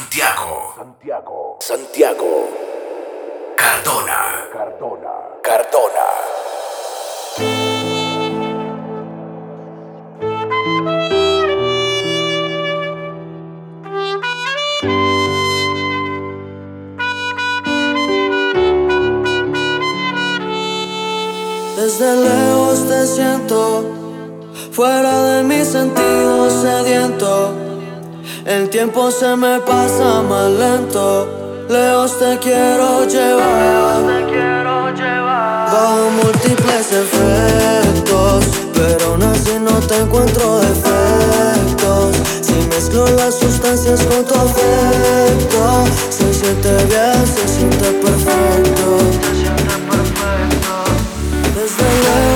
Santiago. Santiago. Santiago. Cardona. Cardona. Cardona. Desde lejos te siento, fuera de mis sentidos sediento el tiempo se me pasa más lento. Leos te quiero llevar. Leos, te quiero llevar. Bajo múltiples efectos. Pero aún así no te encuentro defectos. Si mezclo las sustancias con tu afecto, se siente bien, se siente perfecto. Se siente perfecto. Desde luego.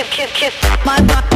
Kiss, kiss, kiss. My body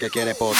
que quiere pot.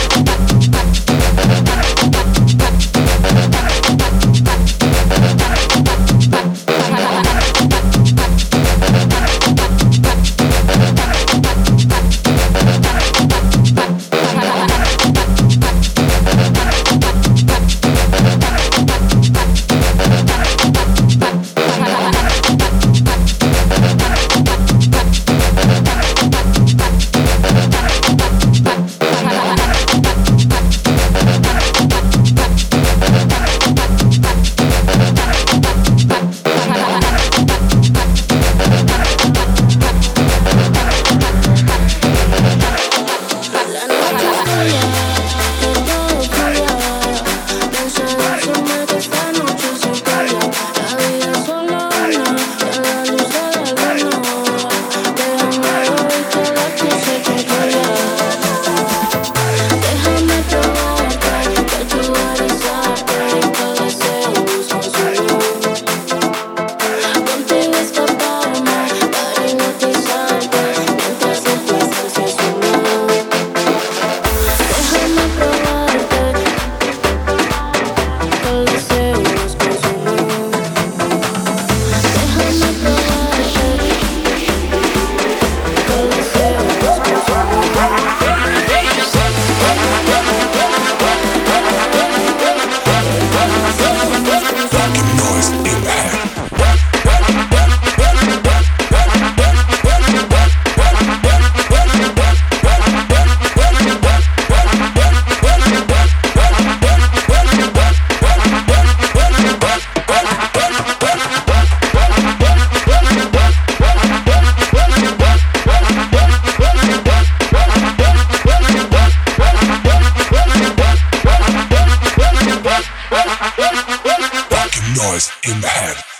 noise in the head.